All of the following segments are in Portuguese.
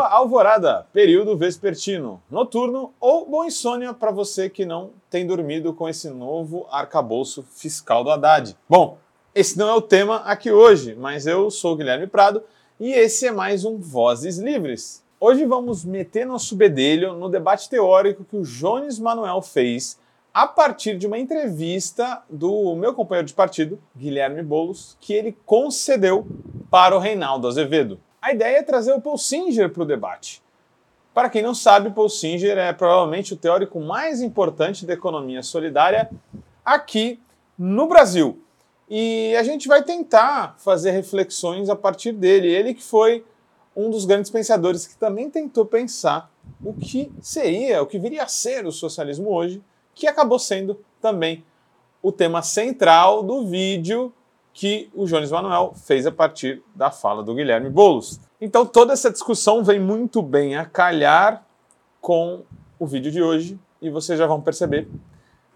Boa alvorada, período vespertino, noturno ou boa insônia para você que não tem dormido com esse novo arcabouço fiscal do Haddad. Bom, esse não é o tema aqui hoje, mas eu sou Guilherme Prado e esse é mais um Vozes Livres. Hoje vamos meter nosso bedelho no debate teórico que o Jones Manuel fez a partir de uma entrevista do meu companheiro de partido, Guilherme Bolos, que ele concedeu para o Reinaldo Azevedo. A ideia é trazer o Paul Singer para o debate. Para quem não sabe, Paul Singer é provavelmente o teórico mais importante da economia solidária aqui no Brasil. E a gente vai tentar fazer reflexões a partir dele. Ele que foi um dos grandes pensadores que também tentou pensar o que seria, o que viria a ser o socialismo hoje, que acabou sendo também o tema central do vídeo que o Jones Manuel fez a partir da fala do Guilherme Boulos. Então toda essa discussão vem muito bem a calhar com o vídeo de hoje e vocês já vão perceber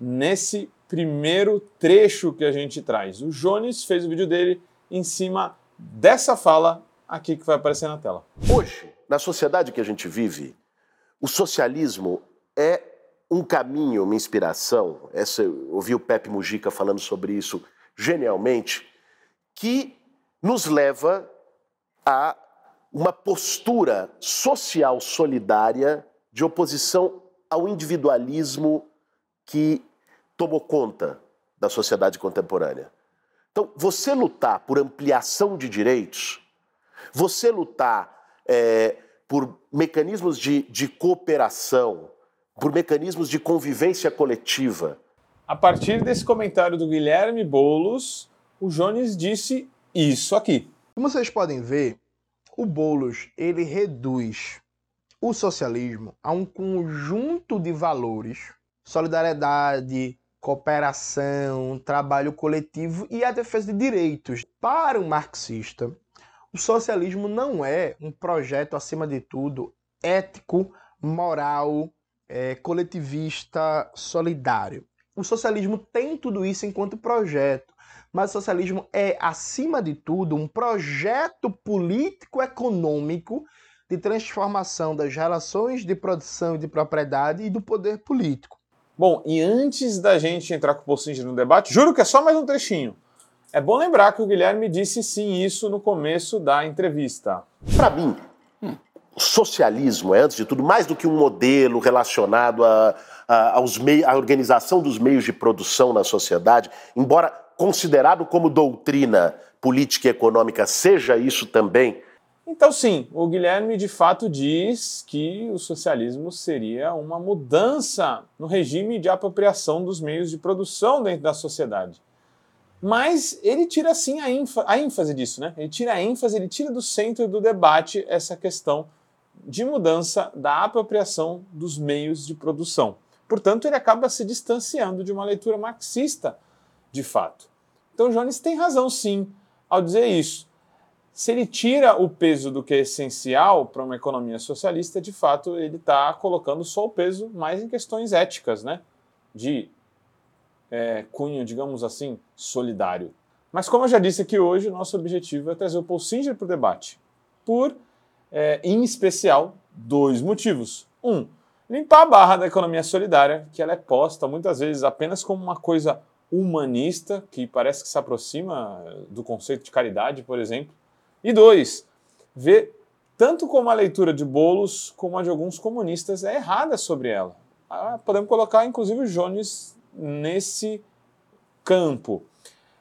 nesse primeiro trecho que a gente traz. O Jones fez o vídeo dele em cima dessa fala aqui que vai aparecer na tela. Hoje, na sociedade que a gente vive, o socialismo é um caminho, uma inspiração. Essa, eu ouvi o Pepe Mujica falando sobre isso genialmente, que nos leva a uma postura social solidária de oposição ao individualismo que tomou conta da sociedade contemporânea. Então, você lutar por ampliação de direitos, você lutar é, por mecanismos de, de cooperação, por mecanismos de convivência coletiva. A partir desse comentário do Guilherme Boulos, o Jones disse isso aqui. Como vocês podem ver, o Boulos ele reduz o socialismo a um conjunto de valores, solidariedade, cooperação, trabalho coletivo e a defesa de direitos. Para o marxista, o socialismo não é um projeto, acima de tudo, ético, moral, é, coletivista, solidário. O socialismo tem tudo isso enquanto projeto, mas o socialismo é, acima de tudo, um projeto político-econômico de transformação das relações de produção e de propriedade e do poder político. Bom, e antes da gente entrar com o Bolsonaro no debate, juro que é só mais um trechinho. É bom lembrar que o Guilherme disse sim isso no começo da entrevista. Para mim, o socialismo é, antes de tudo, mais do que um modelo relacionado a, a, aos meios, à organização dos meios de produção na sociedade, embora considerado como doutrina política e econômica, seja isso também? Então, sim, o Guilherme de fato diz que o socialismo seria uma mudança no regime de apropriação dos meios de produção dentro da sociedade. Mas ele tira sim a, a ênfase disso, né? Ele tira a ênfase, ele tira do centro do debate essa questão de mudança da apropriação dos meios de produção. Portanto, ele acaba se distanciando de uma leitura marxista de fato. Então Jones tem razão sim ao dizer isso. Se ele tira o peso do que é essencial para uma economia socialista, de fato ele está colocando só o peso mais em questões éticas, né? De é, cunho, digamos assim, solidário. Mas como eu já disse aqui hoje, o nosso objetivo é trazer o Paul Singer para o debate. Por, é, em especial, dois motivos. Um, limpar a barra da economia solidária, que ela é posta muitas vezes apenas como uma coisa humanista, que parece que se aproxima do conceito de caridade, por exemplo. E dois, ver tanto como a leitura de Bolos como a de alguns comunistas é errada sobre ela. Ah, podemos colocar, inclusive, o Jones nesse campo.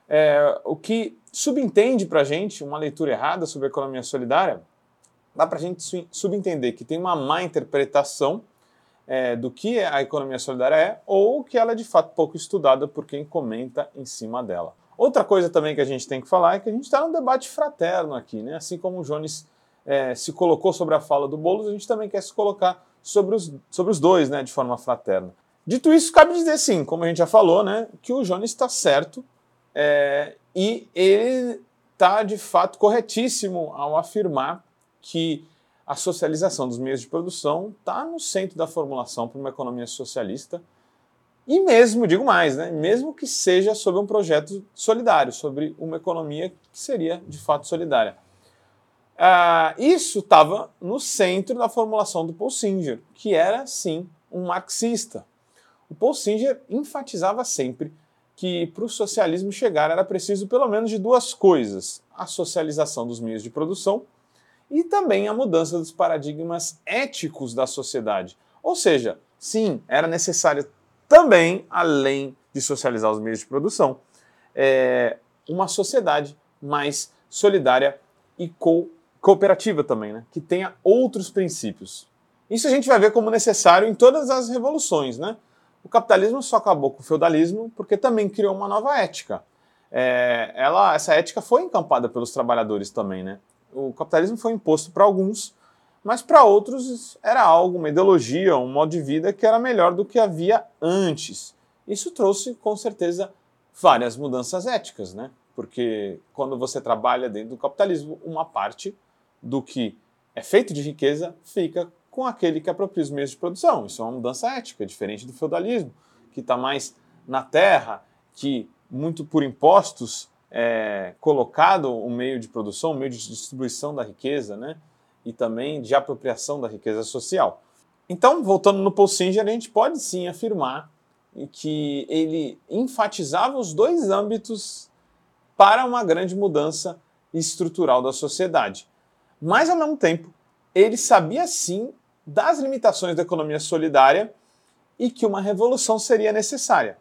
É, o que subentende para a gente uma leitura errada sobre a economia solidária, dá para a gente subentender que tem uma má interpretação é, do que a economia solidária é ou que ela é de fato pouco estudada por quem comenta em cima dela. Outra coisa também que a gente tem que falar é que a gente está num debate fraterno aqui, né? Assim como o Jones é, se colocou sobre a fala do Boulos, a gente também quer se colocar sobre os, sobre os dois, né, de forma fraterna. Dito isso, cabe dizer sim, como a gente já falou, né, que o Jones está certo é, e ele está de fato corretíssimo ao afirmar que a socialização dos meios de produção está no centro da formulação para uma economia socialista. E mesmo, digo mais, né, mesmo que seja sobre um projeto solidário, sobre uma economia que seria de fato solidária. Uh, isso estava no centro da formulação do Paul Singer, que era, sim, um marxista. O Paul Singer enfatizava sempre que para o socialismo chegar era preciso pelo menos de duas coisas: a socialização dos meios de produção e também a mudança dos paradigmas éticos da sociedade. Ou seja, sim, era necessário também, além de socializar os meios de produção, é, uma sociedade mais solidária e co cooperativa também, né? que tenha outros princípios. Isso a gente vai ver como necessário em todas as revoluções. Né? O capitalismo só acabou com o feudalismo porque também criou uma nova ética. É, ela, essa ética foi encampada pelos trabalhadores também. Né? O capitalismo foi imposto para alguns, mas para outros era algo, uma ideologia, um modo de vida que era melhor do que havia antes. Isso trouxe, com certeza, várias mudanças éticas, né? Porque quando você trabalha dentro do capitalismo, uma parte do que é feito de riqueza fica com aquele que apropria os meios de produção. Isso é uma mudança ética, diferente do feudalismo, que está mais na terra, que muito por impostos é colocado o meio de produção, o meio de distribuição da riqueza, né? E também de apropriação da riqueza social. Então, voltando no Paul Singer, a gente pode sim afirmar que ele enfatizava os dois âmbitos para uma grande mudança estrutural da sociedade. Mas, ao mesmo tempo, ele sabia sim das limitações da economia solidária e que uma revolução seria necessária.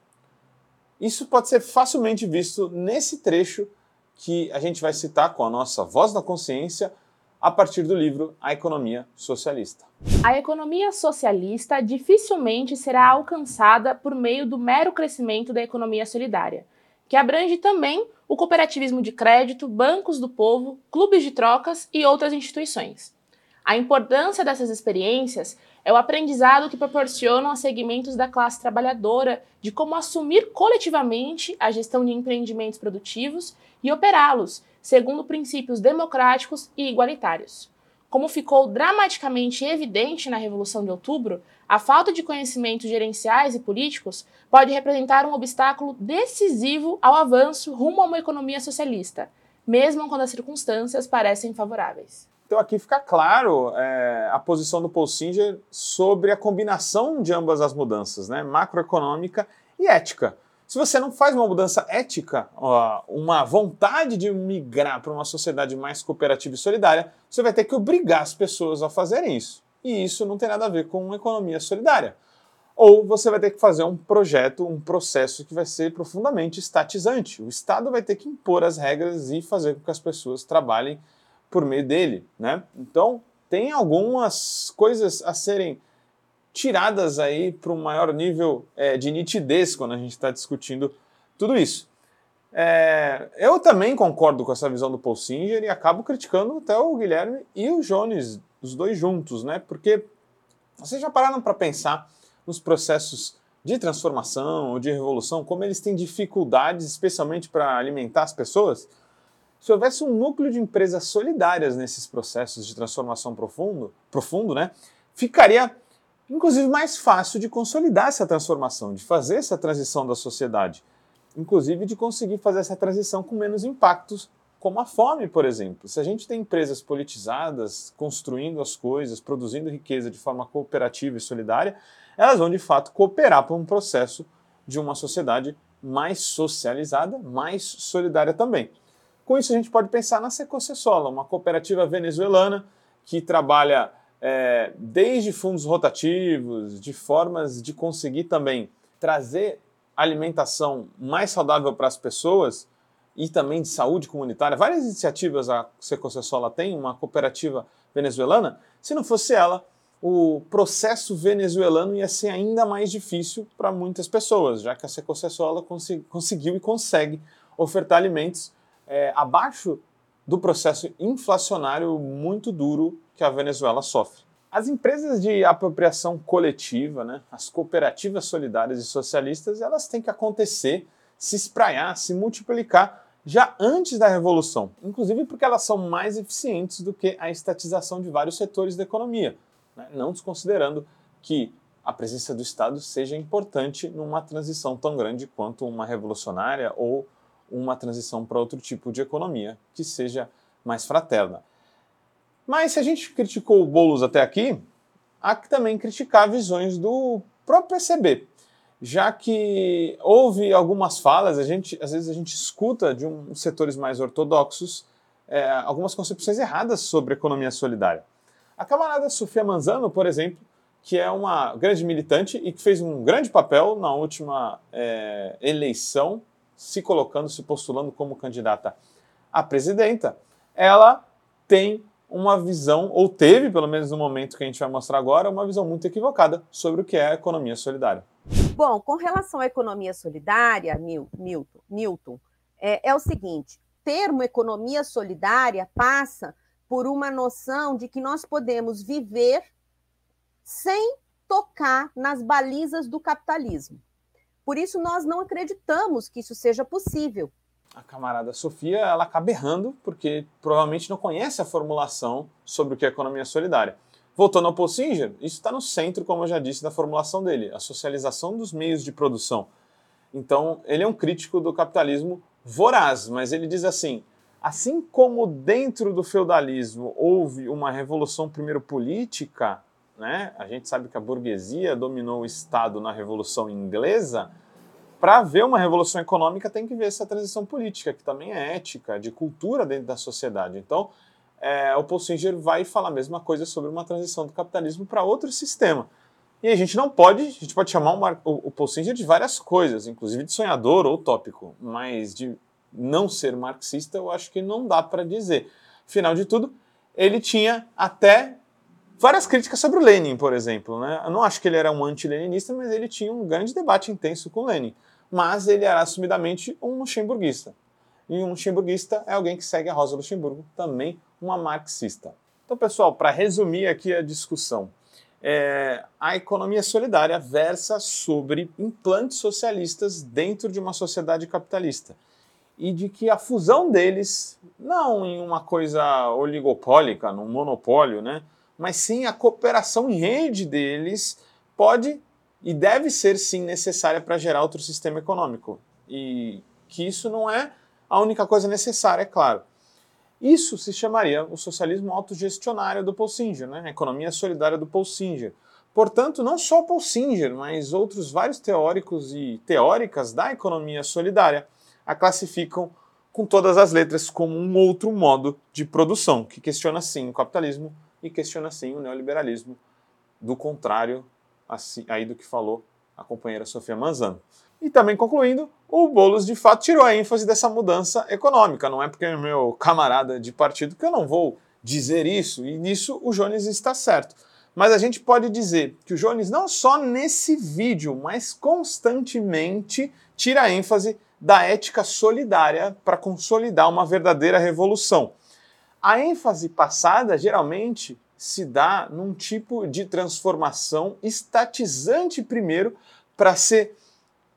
Isso pode ser facilmente visto nesse trecho que a gente vai citar com a nossa voz da consciência a partir do livro A Economia Socialista. A economia socialista dificilmente será alcançada por meio do mero crescimento da economia solidária, que abrange também o cooperativismo de crédito, bancos do povo, clubes de trocas e outras instituições. A importância dessas experiências é o aprendizado que proporcionam a segmentos da classe trabalhadora de como assumir coletivamente a gestão de empreendimentos produtivos e operá-los segundo princípios democráticos e igualitários. Como ficou dramaticamente evidente na Revolução de Outubro, a falta de conhecimentos gerenciais e políticos pode representar um obstáculo decisivo ao avanço rumo a uma economia socialista, mesmo quando as circunstâncias parecem favoráveis. Então aqui fica claro é, a posição do Paul Singer sobre a combinação de ambas as mudanças, né, macroeconômica e ética. Se você não faz uma mudança ética, uma vontade de migrar para uma sociedade mais cooperativa e solidária, você vai ter que obrigar as pessoas a fazerem isso. E isso não tem nada a ver com uma economia solidária. Ou você vai ter que fazer um projeto, um processo que vai ser profundamente estatizante. O Estado vai ter que impor as regras e fazer com que as pessoas trabalhem por meio dele, né? Então, tem algumas coisas a serem tiradas aí para um maior nível é, de nitidez quando a gente está discutindo tudo isso. É, eu também concordo com essa visão do Paul Singer e acabo criticando até o Guilherme e o Jones, os dois juntos, né? Porque vocês já pararam para pensar nos processos de transformação ou de revolução, como eles têm dificuldades, especialmente para alimentar as pessoas? Se houvesse um núcleo de empresas solidárias nesses processos de transformação profundo, profundo né, ficaria inclusive mais fácil de consolidar essa transformação, de fazer essa transição da sociedade, inclusive de conseguir fazer essa transição com menos impactos, como a fome, por exemplo. Se a gente tem empresas politizadas, construindo as coisas, produzindo riqueza de forma cooperativa e solidária, elas vão de fato cooperar para um processo de uma sociedade mais socializada, mais solidária também. Com isso, a gente pode pensar na Secocessola, uma cooperativa venezuelana que trabalha é, desde fundos rotativos, de formas de conseguir também trazer alimentação mais saudável para as pessoas e também de saúde comunitária. Várias iniciativas a Secocessola tem, uma cooperativa venezuelana. Se não fosse ela, o processo venezuelano ia ser ainda mais difícil para muitas pessoas, já que a Secocessola conseguiu e consegue ofertar alimentos é, abaixo do processo inflacionário muito duro que a Venezuela sofre. As empresas de apropriação coletiva, né, as cooperativas solidárias e socialistas, elas têm que acontecer, se espraiar, se multiplicar já antes da revolução, inclusive porque elas são mais eficientes do que a estatização de vários setores da economia, né, não desconsiderando que a presença do Estado seja importante numa transição tão grande quanto uma revolucionária ou uma transição para outro tipo de economia que seja mais fraterna. Mas se a gente criticou o Boulos até aqui, há que também criticar visões do próprio PCB, já que houve algumas falas, a gente, às vezes a gente escuta de um, setores mais ortodoxos é, algumas concepções erradas sobre economia solidária. A camarada Sofia Manzano, por exemplo, que é uma grande militante e que fez um grande papel na última é, eleição, se colocando, se postulando como candidata a presidenta, ela tem uma visão, ou teve, pelo menos no momento que a gente vai mostrar agora, uma visão muito equivocada sobre o que é a economia solidária. Bom, com relação à economia solidária, Milton, Newton, é, é o seguinte: termo economia solidária passa por uma noção de que nós podemos viver sem tocar nas balizas do capitalismo. Por isso, nós não acreditamos que isso seja possível. A camarada Sofia, ela acaba errando, porque provavelmente não conhece a formulação sobre o que é economia solidária. Voltando ao Paul Singer, isso está no centro, como eu já disse, da formulação dele, a socialização dos meios de produção. Então, ele é um crítico do capitalismo voraz, mas ele diz assim: assim como dentro do feudalismo houve uma revolução primeiro política, né? A gente sabe que a burguesia dominou o Estado na Revolução Inglesa. Para ver uma revolução econômica, tem que ver essa transição política, que também é ética, de cultura dentro da sociedade. Então, é, o Paul Singer vai falar a mesma coisa sobre uma transição do capitalismo para outro sistema. E a gente não pode, a gente pode chamar o, o Paul Singer de várias coisas, inclusive de sonhador ou utópico, mas de não ser marxista eu acho que não dá para dizer. Afinal de tudo, ele tinha até várias críticas sobre o Lenin, por exemplo. Né? Eu não acho que ele era um anti-leninista, mas ele tinha um grande debate intenso com Lenin. Mas ele era assumidamente um luxemburguista. E um luxemburguista é alguém que segue a Rosa Luxemburgo, também uma marxista. Então, pessoal, para resumir aqui a discussão, é, a economia solidária versa sobre implantes socialistas dentro de uma sociedade capitalista e de que a fusão deles, não em uma coisa oligopólica, num monopólio, né, mas sim a cooperação em rede deles pode e deve ser sim necessária para gerar outro sistema econômico. E que isso não é a única coisa necessária, é claro. Isso se chamaria o socialismo autogestionário do Paul Singer, né? a economia solidária do Paul Singer. Portanto, não só Paul Singer, mas outros vários teóricos e teóricas da economia solidária a classificam com todas as letras como um outro modo de produção, que questiona sim o capitalismo e questiona sim o neoliberalismo, do contrário assim, aí do que falou a companheira Sofia Manzano. E também concluindo, o Boulos de fato tirou a ênfase dessa mudança econômica. Não é porque é meu camarada de partido que eu não vou dizer isso, e nisso o Jones está certo. Mas a gente pode dizer que o Jones não só nesse vídeo, mas constantemente tira a ênfase da ética solidária para consolidar uma verdadeira revolução. A ênfase passada geralmente se dá num tipo de transformação estatizante primeiro para ser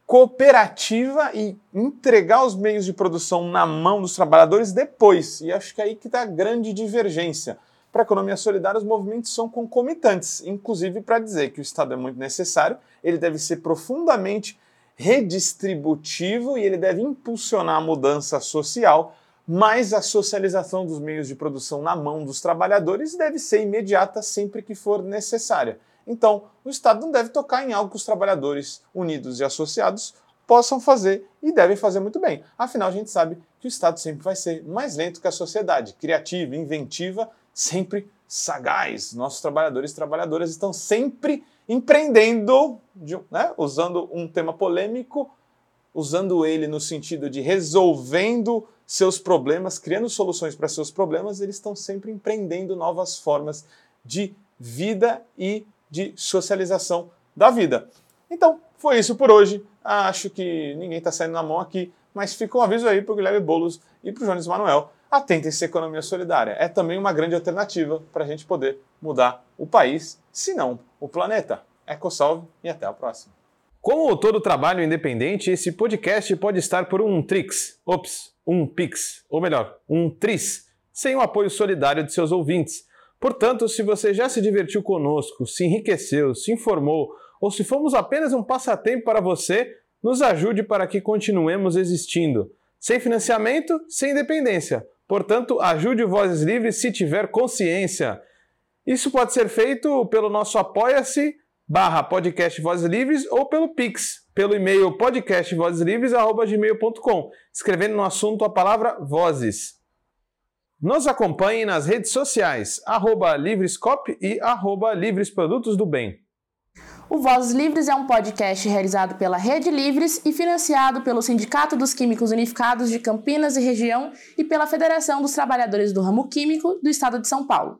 cooperativa e entregar os meios de produção na mão dos trabalhadores depois. E acho que é aí que está a grande divergência. Para a economia solidária, os movimentos são concomitantes, inclusive para dizer que o Estado é muito necessário, ele deve ser profundamente redistributivo e ele deve impulsionar a mudança social mas a socialização dos meios de produção na mão dos trabalhadores deve ser imediata sempre que for necessária. Então, o Estado não deve tocar em algo que os trabalhadores unidos e associados possam fazer e devem fazer muito bem. Afinal, a gente sabe que o Estado sempre vai ser mais lento que a sociedade, criativa, inventiva, sempre sagaz. Nossos trabalhadores e trabalhadoras estão sempre empreendendo, né, usando um tema polêmico, usando ele no sentido de resolvendo seus problemas, criando soluções para seus problemas, eles estão sempre empreendendo novas formas de vida e de socialização da vida. Então, foi isso por hoje. Acho que ninguém está saindo na mão aqui, mas fica um aviso aí para o Guilherme Boulos e para o Jones Manuel. Atentem-se à economia solidária. É também uma grande alternativa para a gente poder mudar o país, se não o planeta. EcoSalve e até a próxima. Como todo trabalho independente, esse podcast pode estar por um Trix, ops, um Pix, ou melhor, um Tris, sem o apoio solidário de seus ouvintes. Portanto, se você já se divertiu conosco, se enriqueceu, se informou, ou se fomos apenas um passatempo para você, nos ajude para que continuemos existindo. Sem financiamento, sem independência. Portanto, ajude o Vozes Livres se tiver consciência. Isso pode ser feito pelo nosso apoia-se barra podcast Vozes Livres ou pelo Pix, pelo e-mail podcastvozeslivres.gmail.com, escrevendo no assunto a palavra Vozes. Nos acompanhe nas redes sociais, arroba Livrescop e arroba Livres Produtos do Bem. O Vozes Livres é um podcast realizado pela Rede Livres e financiado pelo Sindicato dos Químicos Unificados de Campinas e Região e pela Federação dos Trabalhadores do Ramo Químico do Estado de São Paulo